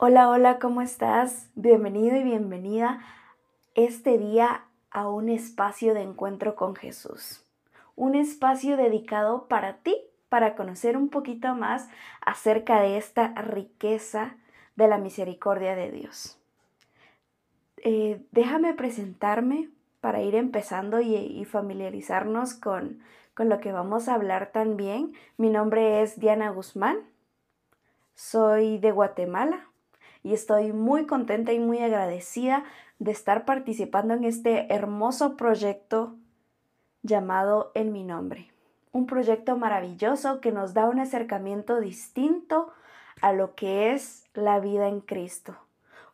Hola, hola, ¿cómo estás? Bienvenido y bienvenida este día a un espacio de encuentro con Jesús. Un espacio dedicado para ti, para conocer un poquito más acerca de esta riqueza de la misericordia de Dios. Eh, déjame presentarme para ir empezando y, familiarizarnos con, con lo que vamos a hablar también. Mi nombre es Diana Guzmán, soy de Guatemala, y estoy muy contenta y muy agradecida de estar participando en este hermoso proyecto llamado En mi nombre. Un proyecto maravilloso que nos da un acercamiento distinto a lo que es la vida en Cristo.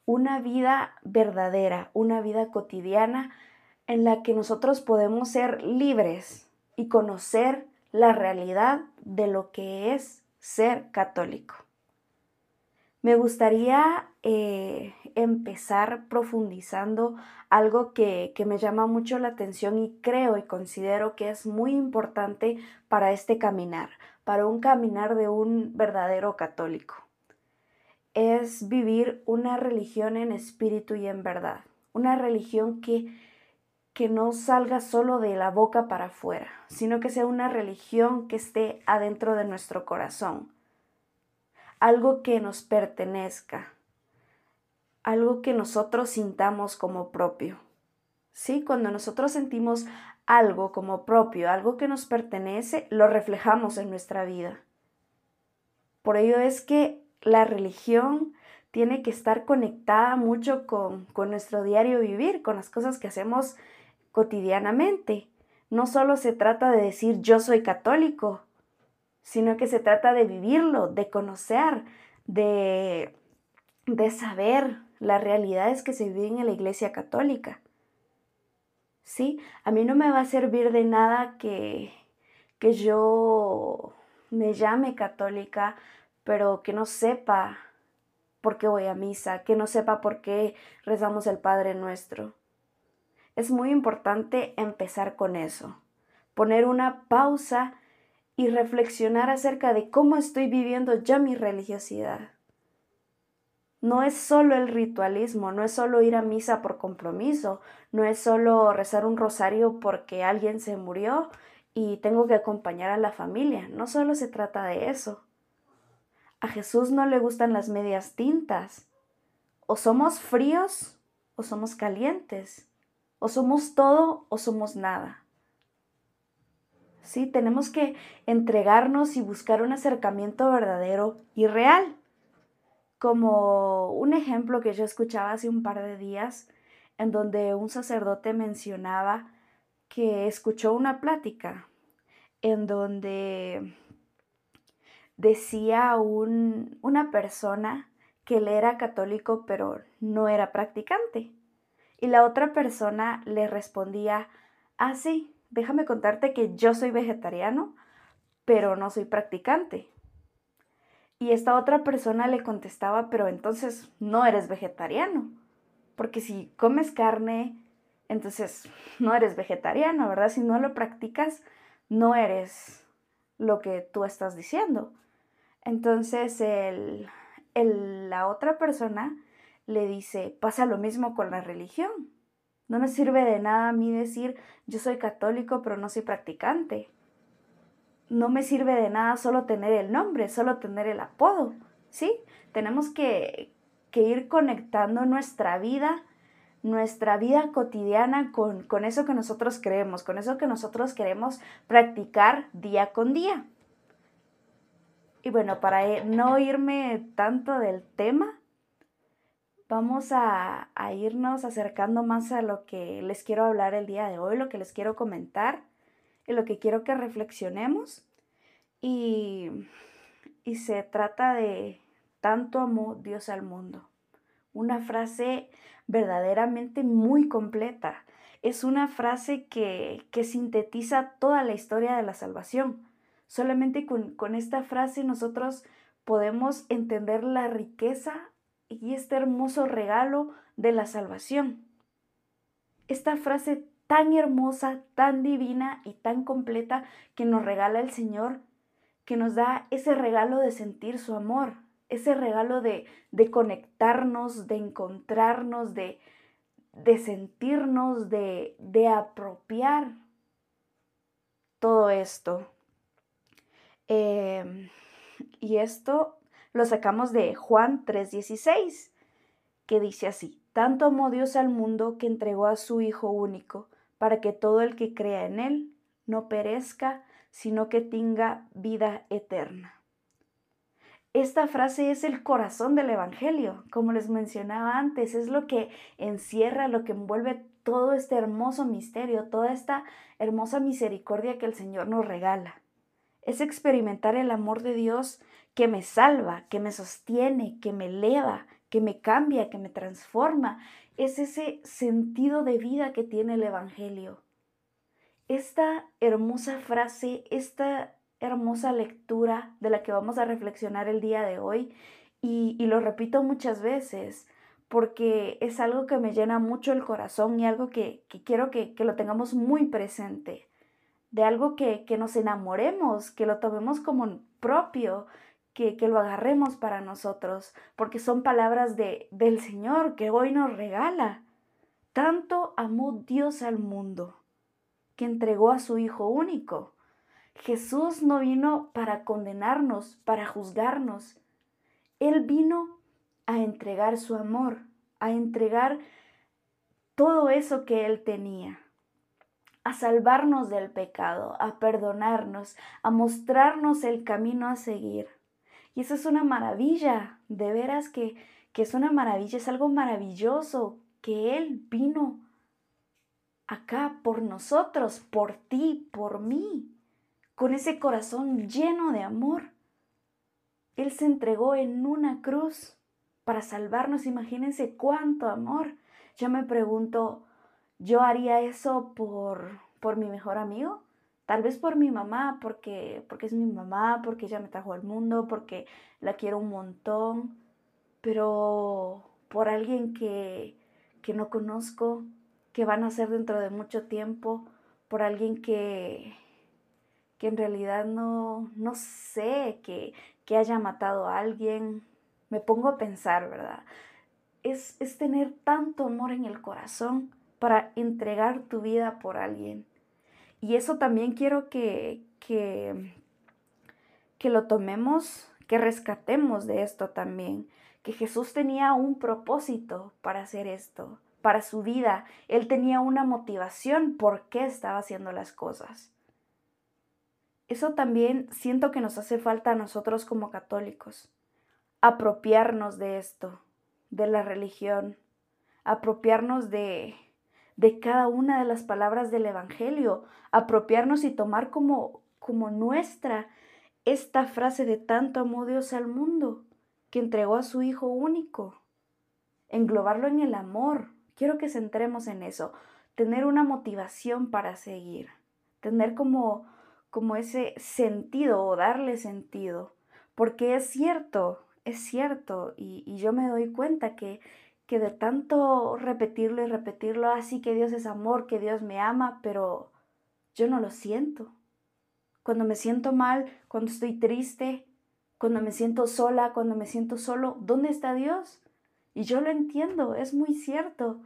Una vida verdadera, una vida cotidiana en la que nosotros podemos ser libres y conocer la realidad de lo que es ser católico. Me gustaría eh, empezar profundizando algo que, que me llama mucho la atención y creo y considero que es muy importante para este caminar, para un caminar de un verdadero católico. Es vivir una religión en espíritu y en verdad, una religión que, que no salga solo de la boca para afuera, sino que sea una religión que esté adentro de nuestro corazón algo que nos pertenezca, algo que nosotros sintamos como propio. ¿Sí? Cuando nosotros sentimos algo como propio, algo que nos pertenece, lo reflejamos en nuestra vida. Por ello es que la religión tiene que estar conectada mucho con, con nuestro diario vivir, con las cosas que hacemos cotidianamente. No solo se trata de decir yo soy católico, sino que se trata de vivirlo, de conocer, de, de saber las realidades que se viven en la Iglesia Católica. ¿Sí? A mí no me va a servir de nada que, que yo me llame católica, pero que no sepa por qué voy a misa, que no sepa por qué rezamos el Padre Nuestro. Es muy importante empezar con eso, poner una pausa y reflexionar acerca de cómo estoy viviendo ya mi religiosidad. No es solo el ritualismo, no es solo ir a misa por compromiso, no es solo rezar un rosario porque alguien se murió y tengo que acompañar a la familia, no solo se trata de eso. A Jesús no le gustan las medias tintas. O somos fríos o somos calientes, o somos todo o somos nada. ¿Sí? Tenemos que entregarnos y buscar un acercamiento verdadero y real. Como un ejemplo que yo escuchaba hace un par de días, en donde un sacerdote mencionaba que escuchó una plática en donde decía una persona que él era católico pero no era practicante. Y la otra persona le respondía, ah, sí, déjame contarte que yo soy vegetariano, pero no soy practicante. Y esta otra persona le contestaba, pero entonces no eres vegetariano, porque si comes carne, entonces no eres vegetariano, ¿verdad? Si no lo practicas, no eres lo que tú estás diciendo. Entonces el, la otra persona le dice, pasa lo mismo con la religión. No me sirve de nada a mí decir yo soy católico pero no soy practicante. No me sirve de nada solo tener el nombre, solo tener el apodo. ¿Sí? Tenemos que, que ir conectando nuestra vida, nuestra vida cotidiana con, con eso que nosotros creemos, con eso que nosotros queremos practicar día con día. Y bueno, para eh, no irme tanto del tema, vamos a, irnos acercando más a lo que les quiero hablar el día de hoy, lo que les quiero comentar y lo que quiero que reflexionemos. Y, y se trata de tanto amó Dios al mundo. una frase verdaderamente muy completa. Es una frase que, que sintetiza toda la historia de la salvación. Solamente con, con esta frase nosotros podemos entender la riqueza y este hermoso regalo de la salvación. Esta frase tan hermosa, tan divina y tan completa que nos regala el Señor, que nos da ese regalo de sentir su amor, ese regalo de, de conectarnos, de encontrarnos, de, de sentirnos, de, de apropiar todo esto. Em, y esto lo sacamos de Juan 3:16, que dice así, tanto amó Dios al mundo que entregó a su Hijo único, para que todo el que crea en Él no perezca, sino que tenga vida eterna. Esta frase es el corazón del Evangelio, como les mencionaba antes, es lo que encierra, lo que envuelve todo este hermoso misterio, toda esta hermosa misericordia que el Señor nos regala. Es experimentar el amor de Dios que me salva, que me sostiene, que me eleva, que me cambia, que me transforma. Es ese sentido de vida que tiene el Evangelio. Esta hermosa frase, esta hermosa lectura de la que vamos a reflexionar el día de hoy, y, lo repito muchas veces, porque es algo que me llena mucho el corazón y algo que, quiero que, lo tengamos muy presente, de algo que, nos enamoremos, que lo tomemos como propio, que, lo agarremos para nosotros, porque son palabras de, del Señor que hoy nos regala. Tanto amó Dios al mundo, que entregó a su Hijo único. Jesús no vino para condenarnos, para juzgarnos. Él vino a entregar su amor, a entregar todo eso que Él tenía, a salvarnos del pecado, a perdonarnos, a mostrarnos el camino a seguir. Y eso es una maravilla, de veras que, que es una maravilla, es algo maravilloso que Él vino acá por nosotros, por ti, por mí, con ese corazón lleno de amor. Él se entregó en una cruz para salvarnos. Imagínense cuánto amor. Yo me pregunto, ¿yo haría eso por, por mi mejor amigo? Tal vez por mi mamá, porque, porque es mi mamá, porque ella me trajo al mundo, porque la quiero un montón, pero por alguien que, que no conozco, que van a ser dentro de mucho tiempo, por alguien que, que en realidad no, no sé, que, que haya matado a alguien. Me pongo a pensar, ¿verdad? Es, es tener tanto amor en el corazón para entregar tu vida por alguien. Y eso también quiero que, que, que lo tomemos, que rescatemos de esto también, que Jesús tenía un propósito para hacer esto, para su vida. Él tenía una motivación por qué estaba haciendo las cosas. Eso también siento que nos hace falta a nosotros como católicos, apropiarnos de esto, de la religión, apropiarnos de, de cada una de las palabras del Evangelio, apropiarnos y tomar como, como nuestra esta frase de tanto amó Dios al mundo, que entregó a su Hijo único. Englobarlo en el amor. Quiero que centremos en eso. Tener una motivación para seguir. Tener como, como ese sentido o darle sentido. Porque es cierto, es cierto. Y, y yo me doy cuenta que que de tanto repetirlo y repetirlo, así que Dios es amor, que Dios me ama, pero yo no lo siento. Cuando me siento mal, cuando estoy triste, cuando me siento sola, cuando me siento solo, ¿dónde está Dios? Y yo lo entiendo, es muy cierto.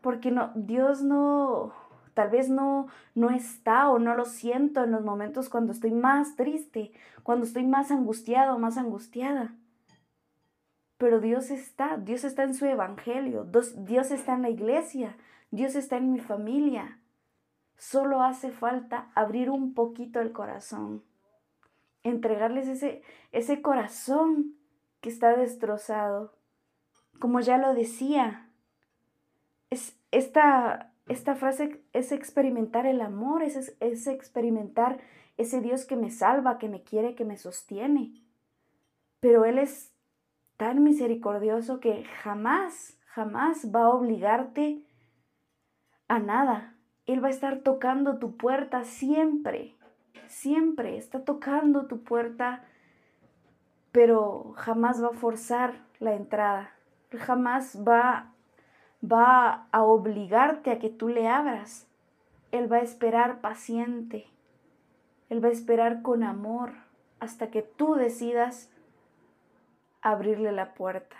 Porque no, Dios no, tal vez no, no está o no lo siento en los momentos cuando estoy más triste, cuando estoy más angustiado, más angustiada. Pero Dios está, Dios está en su evangelio, Dios está en la iglesia, Dios está en mi familia. Solo hace falta abrir un poquito el corazón, entregarles ese, ese corazón que está destrozado. Como ya lo decía, es, esta, esta frase es experimentar el amor, es, es experimentar ese Dios que me salva, que me quiere, que me sostiene. Pero Él es tan misericordioso que jamás, jamás va a obligarte a nada. Él va a estar tocando tu puerta siempre, siempre está tocando tu puerta, pero jamás va a forzar la entrada, jamás va, va a obligarte a que tú le abras. Él va a esperar paciente, Él va a esperar con amor hasta que tú decidas abrirle la puerta.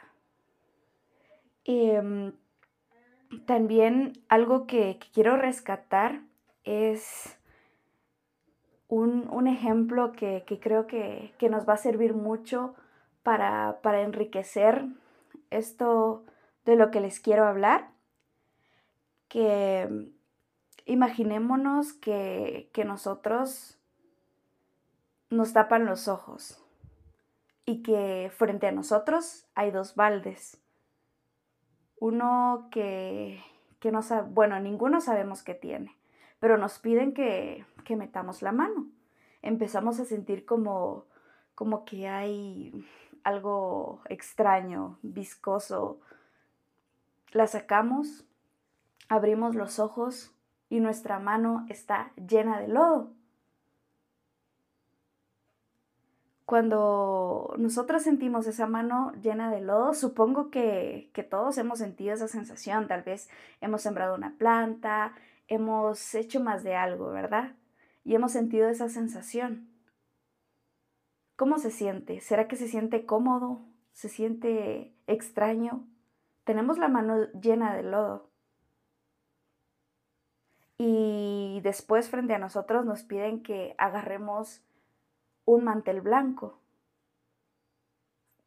Y, em, también algo que, quiero rescatar es un, ejemplo que, creo que, nos va a servir mucho para, enriquecer esto de lo que les quiero hablar. Que imaginémonos que, que nosotros nos tapan los ojos y que frente a nosotros hay dos baldes. Uno que, que no sabe, bueno, ninguno sabemos qué tiene, pero nos piden que, que metamos la mano. Empezamos a sentir como, como que hay algo extraño, viscoso. La sacamos, abrimos los ojos y nuestra mano está llena de lodo. Cuando nosotros sentimos esa mano llena de lodo, supongo que, todos hemos sentido esa sensación. Tal vez hemos sembrado una planta, hemos hecho más de algo, ¿verdad? Y hemos sentido esa sensación. ¿Cómo se siente? ¿Será que se siente cómodo? ¿Se siente extraño? Tenemos la mano llena de lodo. Y después frente a nosotros nos piden que agarremos un mantel blanco.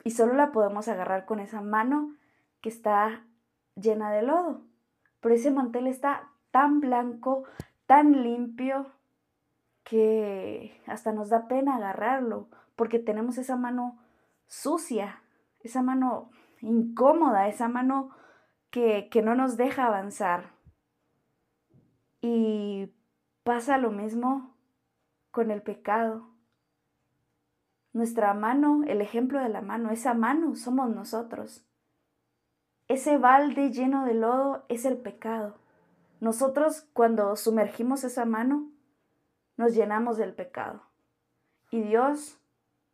Y solo la podemos agarrar con esa mano que está llena de lodo. Pero ese mantel está tan blanco, tan limpio, que hasta nos da pena agarrarlo, porque tenemos esa mano sucia, esa mano incómoda, esa mano que, que no nos deja avanzar. Y pasa lo mismo con el pecado. Nuestra mano, el ejemplo de la mano, esa mano somos nosotros. Ese balde lleno de lodo es el pecado. Nosotros cuando sumergimos esa mano, nos llenamos del pecado. Y Dios,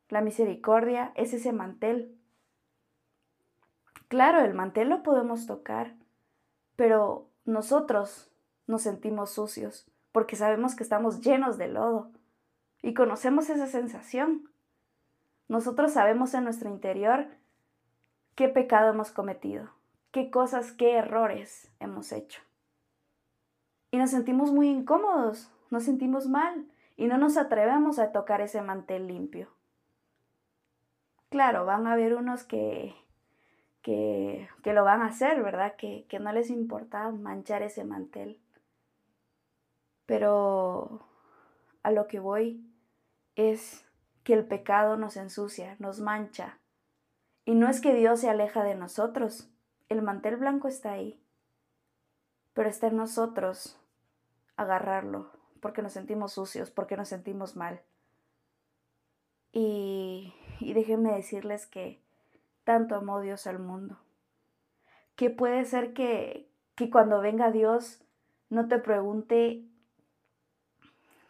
la misericordia, es ese mantel. Claro, el mantel lo podemos tocar, pero nosotros nos sentimos sucios porque sabemos que estamos llenos de lodo y conocemos esa sensación. Nosotros sabemos en nuestro interior qué pecado hemos cometido, qué cosas, qué errores hemos hecho. Y nos sentimos muy incómodos, nos sentimos mal y no nos atrevemos a tocar ese mantel limpio. Claro, van a haber unos que, que, que lo van a hacer, ¿verdad? Que, que no les importa manchar ese mantel. Pero a lo que voy es que el pecado nos ensucia, nos mancha. Y no es que Dios se aleja de nosotros, el mantel blanco está ahí, pero está en nosotros agarrarlo, porque nos sentimos sucios, porque nos sentimos mal. Y, y déjenme decirles que tanto amó Dios al mundo, que puede ser que, que cuando venga Dios no te pregunte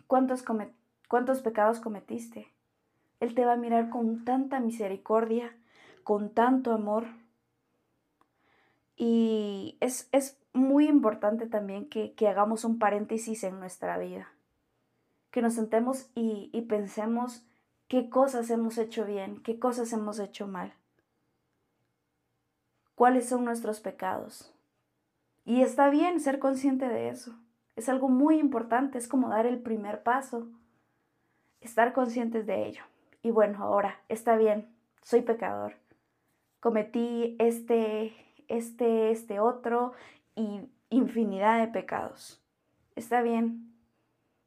cuántos, cuántos pecados cometiste, él te va a mirar con tanta misericordia, con tanto amor. Y es, muy importante también que, hagamos un paréntesis en nuestra vida, que nos sentemos y, y pensemos qué cosas hemos hecho bien, qué cosas hemos hecho mal, cuáles son nuestros pecados. Y está bien ser consciente de eso. Es algo muy importante, es como dar el primer paso, estar conscientes de ello. Y bueno, ahora está bien, soy pecador. Cometí este, este, este otro y infinidad de pecados. Está bien.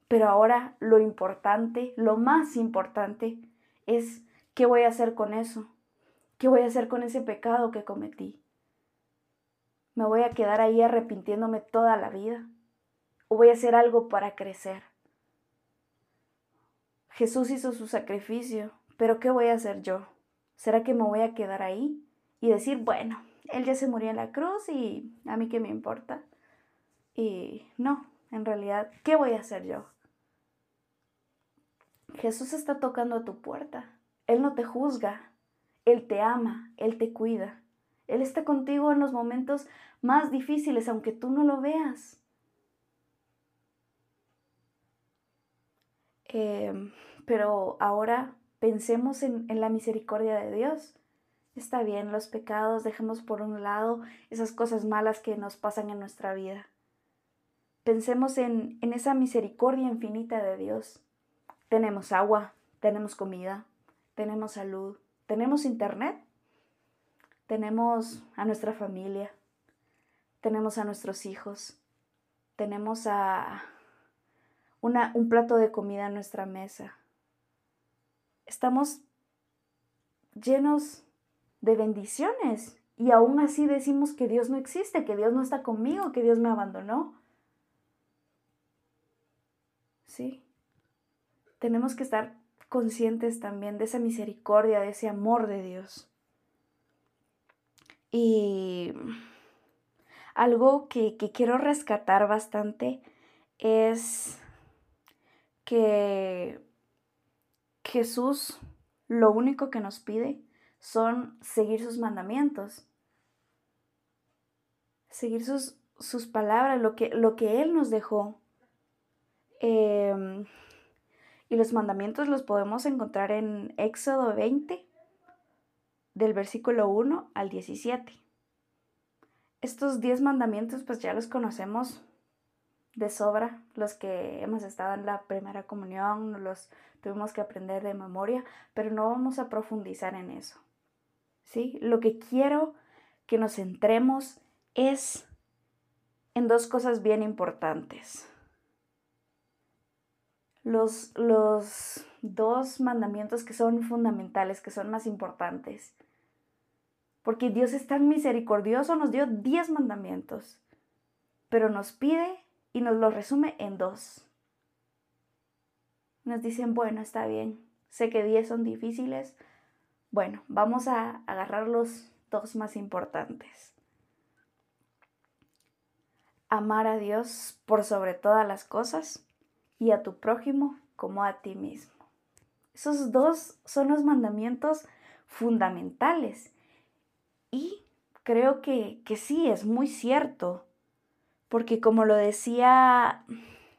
Pero ahora lo importante, lo más importante es qué voy a hacer con eso. ¿Qué voy a hacer con ese pecado que cometí? ¿Me voy a quedar ahí arrepintiéndome toda la vida? ¿O voy a hacer algo para crecer? Jesús hizo su sacrificio, pero ¿qué voy a hacer yo? ¿Será que me voy a quedar ahí? y decir, bueno, Él ya se murió en la cruz y a mí qué me importa. Y no, en realidad, ¿qué voy a hacer yo? Jesús está tocando a tu puerta. Él no te juzga, Él te ama, Él te cuida. Él está contigo en los momentos más difíciles, aunque tú no lo veas. Em, pero ahora pensemos en, en la misericordia de Dios. Está bien, los pecados, dejemos por un lado esas cosas malas que nos pasan en nuestra vida. Pensemos en, en esa misericordia infinita de Dios. Tenemos agua, tenemos comida, tenemos salud, tenemos internet, tenemos a nuestra familia, tenemos a nuestros hijos, tenemos a un plato de comida en nuestra mesa. Estamos llenos de bendiciones y aún así decimos que Dios no existe, que Dios no está conmigo, que Dios me abandonó. Sí tenemos que estar conscientes también de esa misericordia, de ese amor de Dios. Y algo que, quiero rescatar bastante es que Jesús lo único que nos pide son seguir sus mandamientos, seguir sus, sus palabras, lo que, lo que Él nos dejó. Em, y los mandamientos los podemos encontrar en Éxodo 20, del versículo 1 al 17. Estos 10 mandamientos pues ya los conocemos de sobra, los que hemos estado en la primera comunión, los tuvimos que aprender de memoria, pero no vamos a profundizar en eso. ¿Sí? Lo que quiero que nos centremos es en dos cosas bien importantes los, los dos mandamientos que son fundamentales, que son más importantes. Porque Dios es tan misericordioso, nos dio diez mandamientos, pero nos pide y nos los resume en dos. Nos dicen, bueno, está bien, sé que diez son difíciles, bueno, vamos a agarrar los dos más importantes. Amar a Dios por sobre todas las cosas y a tu prójimo como a ti mismo. Esos dos son los mandamientos fundamentales. Y creo que, que sí, es muy cierto, porque como lo decía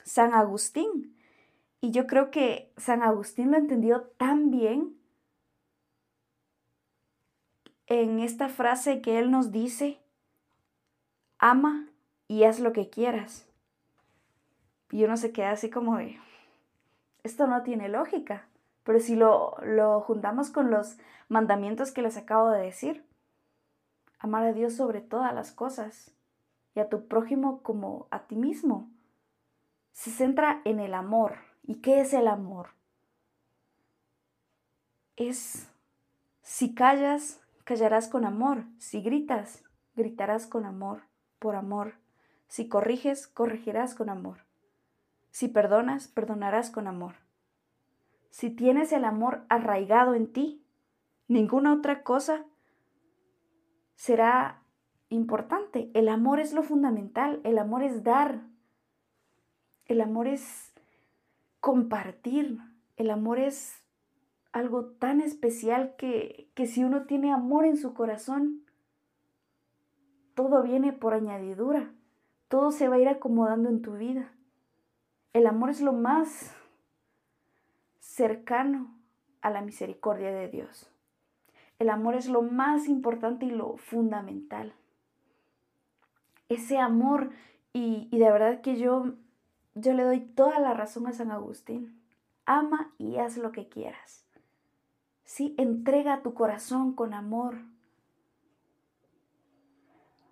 San Agustín, y yo creo que San Agustín lo entendió tan bien en esta frase que él nos dice, ama y haz lo que quieras. Y uno se queda así como de, esto no tiene lógica. Pero si lo, lo juntamos con los mandamientos que les acabo de decir, amar a Dios sobre todas las cosas y a tu prójimo como a ti mismo, se centra en el amor. ¿Y qué es el amor? Es, si callas, callarás con amor. Si gritas, gritarás con amor, por amor. Si corriges, corregirás con amor. Si perdonas, perdonarás con amor. Si tienes el amor arraigado en ti, ninguna otra cosa será importante. El amor es lo fundamental, el amor es dar, el amor es compartir, el amor es algo tan especial que, que si uno tiene amor en su corazón, todo viene por añadidura, todo se va a ir acomodando en tu vida. El amor es lo más cercano a la misericordia de Dios. El amor es lo más importante y lo fundamental. Ese amor, y, de verdad que yo, yo le doy toda la razón a San Agustín. Ama y haz lo que quieras. Sí, entrega tu corazón con amor.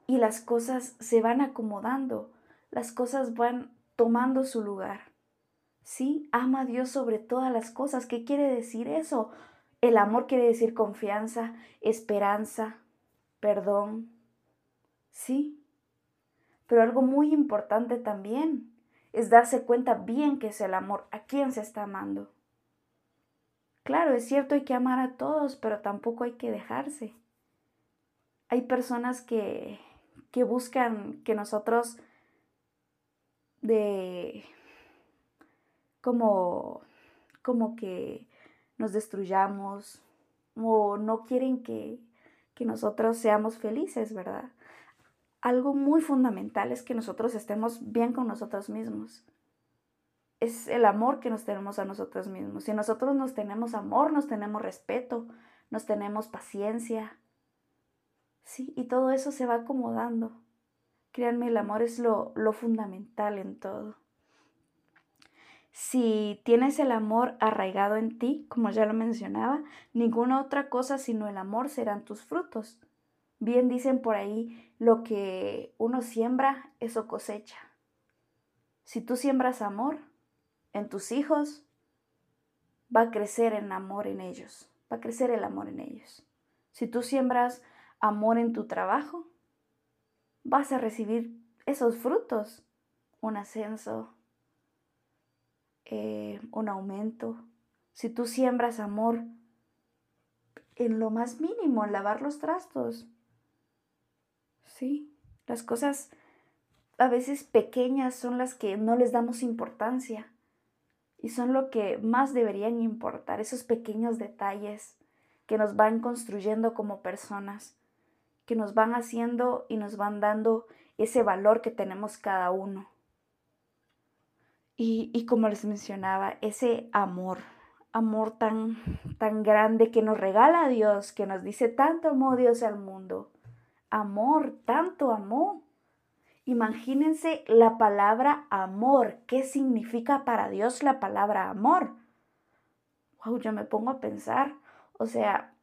Y las cosas se van acomodando, las cosas van tomando su lugar. Sí, ama a Dios sobre todas las cosas. ¿Qué quiere decir eso? El amor quiere decir confianza, esperanza, perdón. Sí. Pero algo muy importante también es darse cuenta bien que es el amor, a quién se está amando. Claro, es cierto, hay que amar a todos, pero tampoco hay que dejarse. Hay personas que, que buscan que nosotros de como como que nos destruyamos o no quieren que, que nosotros seamos felices, ¿verdad? Algo muy fundamental es que nosotros estemos bien con nosotros mismos. Es el amor que nos tenemos a nosotros mismos. Si nosotros nos tenemos amor, nos tenemos respeto, nos tenemos paciencia. Sí, y todo eso se va acomodando. Créanme, el amor es lo, lo fundamental en todo. Si tienes el amor arraigado en ti, como ya lo mencionaba, ninguna otra cosa sino el amor serán tus frutos. Bien dicen por ahí, lo que uno siembra, eso cosecha. Si tú siembras amor en tus hijos, va a crecer el amor en ellos, va a crecer el amor en ellos. Si tú siembras amor en tu trabajo, vas a recibir esos frutos, un ascenso, eh, un aumento. Si tú siembras amor en lo más mínimo, en lavar los trastos. Sí, las cosas a veces pequeñas son las que no les damos importancia y son lo que más deberían importar, esos pequeños detalles que nos van construyendo como personas, que nos van haciendo y nos van dando ese valor que tenemos cada uno. Y, como les mencionaba, ese amor, amor tan, tan grande que nos regala Dios, que nos dice, tanto amó Dios al mundo. Amor, tanto amó. Imagínense la palabra amor. ¿Qué significa para Dios la palabra amor? Wow, yo me pongo a pensar. O sea,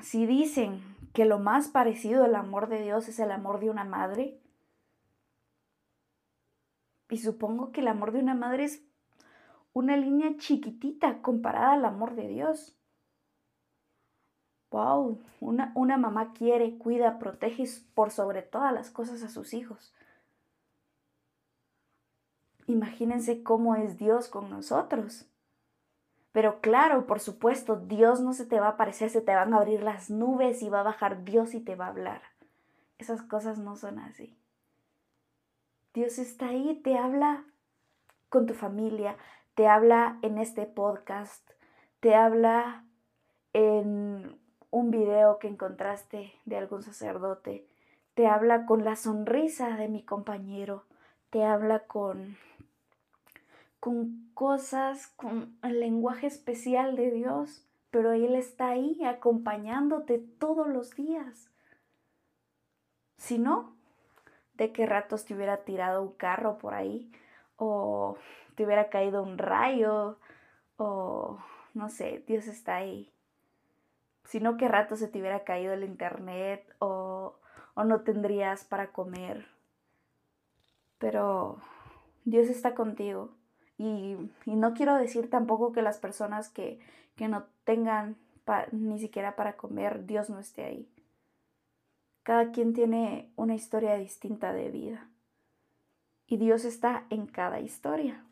si dicen que lo más parecido al amor de Dios es el amor de una madre, y supongo que el amor de una madre es una línea chiquitita comparada al amor de Dios. Wow, una, una mamá quiere, cuida, protege por sobre todas las cosas a sus hijos. Imagínense cómo es Dios con nosotros. Pero claro, por supuesto, Dios no se te va a aparecer, se te van a abrir las nubes y va a bajar Dios y te va a hablar. Esas cosas no son así. Dios está ahí, te habla con tu familia, te habla en este podcast, te habla en un video que encontraste de algún sacerdote, te habla con la sonrisa de mi compañero, te habla con con cosas, con el lenguaje especial de Dios, pero Él está ahí acompañándote todos los días. Si no, de qué ratos te hubiera tirado un carro por ahí o te hubiera caído un rayo o no sé, Dios está ahí. Si no, qué rato se te hubiera caído el internet o, o no tendrías para comer. Pero Dios está contigo. Y, y, no quiero decir tampoco que las personas que, que no tengan ni siquiera para comer, Dios no esté ahí. Cada quien tiene una historia distinta de vida. Y Dios está en cada historia,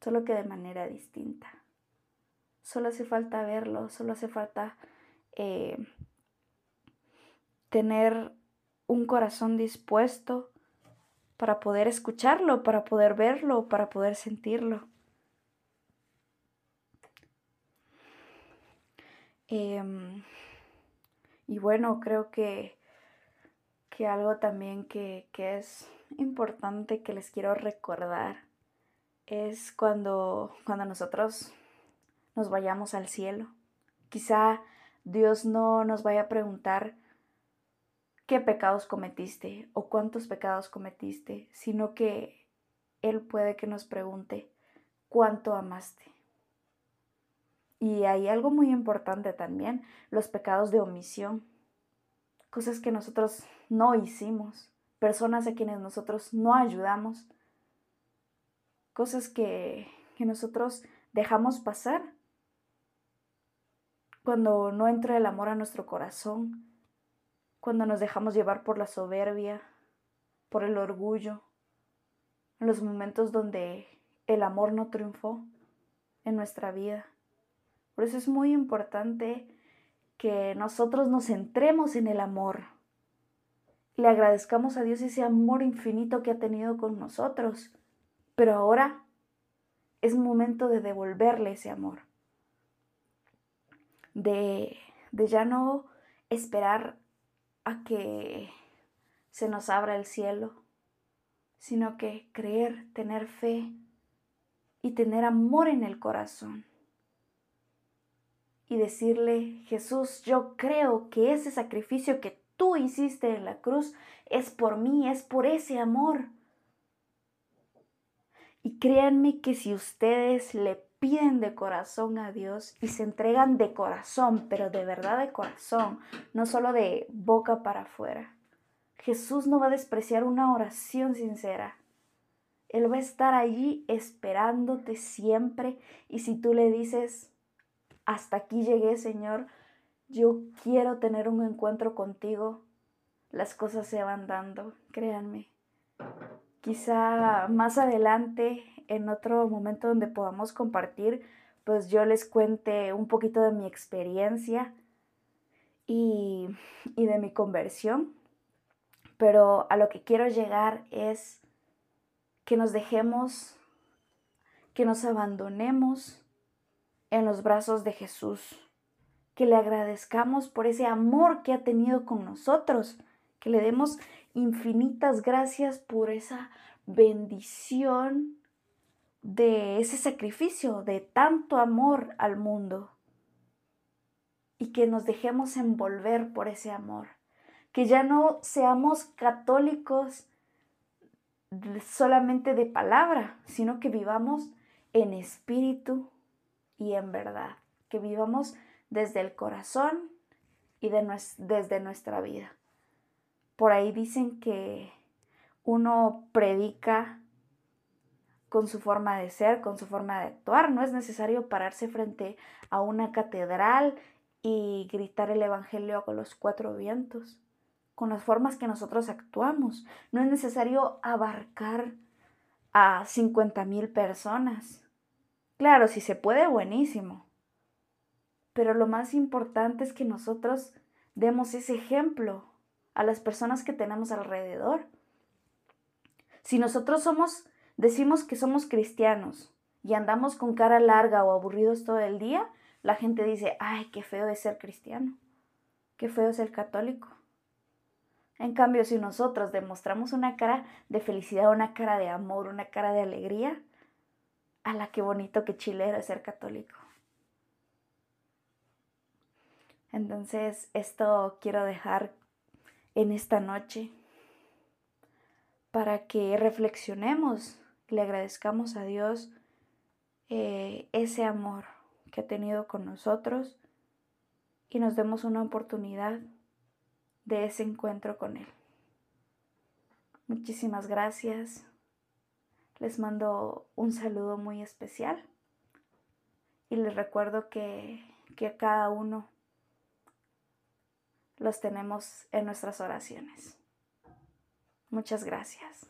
solo que de manera distinta. Solo hace falta verlo, solo hace falta eh, tener un corazón dispuesto para poder escucharlo, para poder verlo, para poder sentirlo. Em, y bueno, creo que que algo también que, es importante que les quiero recordar es cuando, cuando nosotros nos vayamos al cielo. Quizá Dios no nos vaya a preguntar qué pecados cometiste o cuántos pecados cometiste, sino que Él puede que nos pregunte cuánto amaste. Y hay algo muy importante también, los pecados de omisión cosas que nosotros no hicimos, personas a quienes nosotros no ayudamos, cosas que, que nosotros dejamos pasar cuando no entra el amor a nuestro corazón, cuando nos dejamos llevar por la soberbia, por el orgullo, en los momentos donde el amor no triunfó en nuestra vida. Por eso es muy importante que nosotros nos centremos en el amor, le agradezcamos a Dios ese amor infinito que ha tenido con nosotros. Pero ahora es momento de devolverle ese amor. De, de ya no esperar a que se nos abra el cielo, sino que creer, tener fe y tener amor en el corazón. Y decirle, Jesús, yo creo que ese sacrificio que tú hiciste en la cruz es por mí, es por ese amor. Y créanme que si ustedes le piden de corazón a Dios y se entregan de corazón, pero de verdad de corazón, no solo de boca para afuera, Jesús no va a despreciar una oración sincera. Él va a estar allí esperándote siempre y si tú le dices, hasta aquí llegué, Señor, yo quiero tener un encuentro contigo, las cosas se van dando, créanme. Quizá más adelante, en otro momento donde podamos compartir, pues yo les cuente un poquito de mi experiencia y, y de mi conversión. Pero a lo que quiero llegar es que nos dejemos, que nos abandonemos en los brazos de Jesús que le agradezcamos por ese amor que ha tenido con nosotros, que le demos infinitas gracias por esa bendición de ese sacrificio, de tanto amor al mundo. Y que nos dejemos envolver por ese amor. Que ya no seamos católicos solamente de palabra, sino que vivamos en espíritu y en verdad. Que vivamos desde el corazón y desde nuestra vida. Por ahí dicen que uno predica con su forma de ser, con su forma de actuar. No es necesario pararse frente a una catedral y gritar el Evangelio con los cuatro vientos, con las formas que nosotros actuamos. No es necesario abarcar a 50 mil personas. Claro, si se puede, buenísimo. Pero lo más importante es que nosotros demos ese ejemplo a las personas que tenemos alrededor. Si nosotros somos, decimos que somos cristianos y andamos con cara larga o aburridos todo el día, la gente dice, ay, qué feo es ser cristiano, qué feo es ser católico. En cambio, si nosotros demostramos una cara de felicidad, una cara de amor, una cara de alegría, a la qué bonito, qué chilero es ser católico. Entonces, esto quiero dejar en esta noche para que reflexionemos y le agradezcamos a Dios eh, ese amor que ha tenido con nosotros y nos demos una oportunidad de ese encuentro con Él. Muchísimas gracias. Les mando un saludo muy especial y les recuerdo que, que a cada uno los tenemos en nuestras oraciones. Muchas gracias.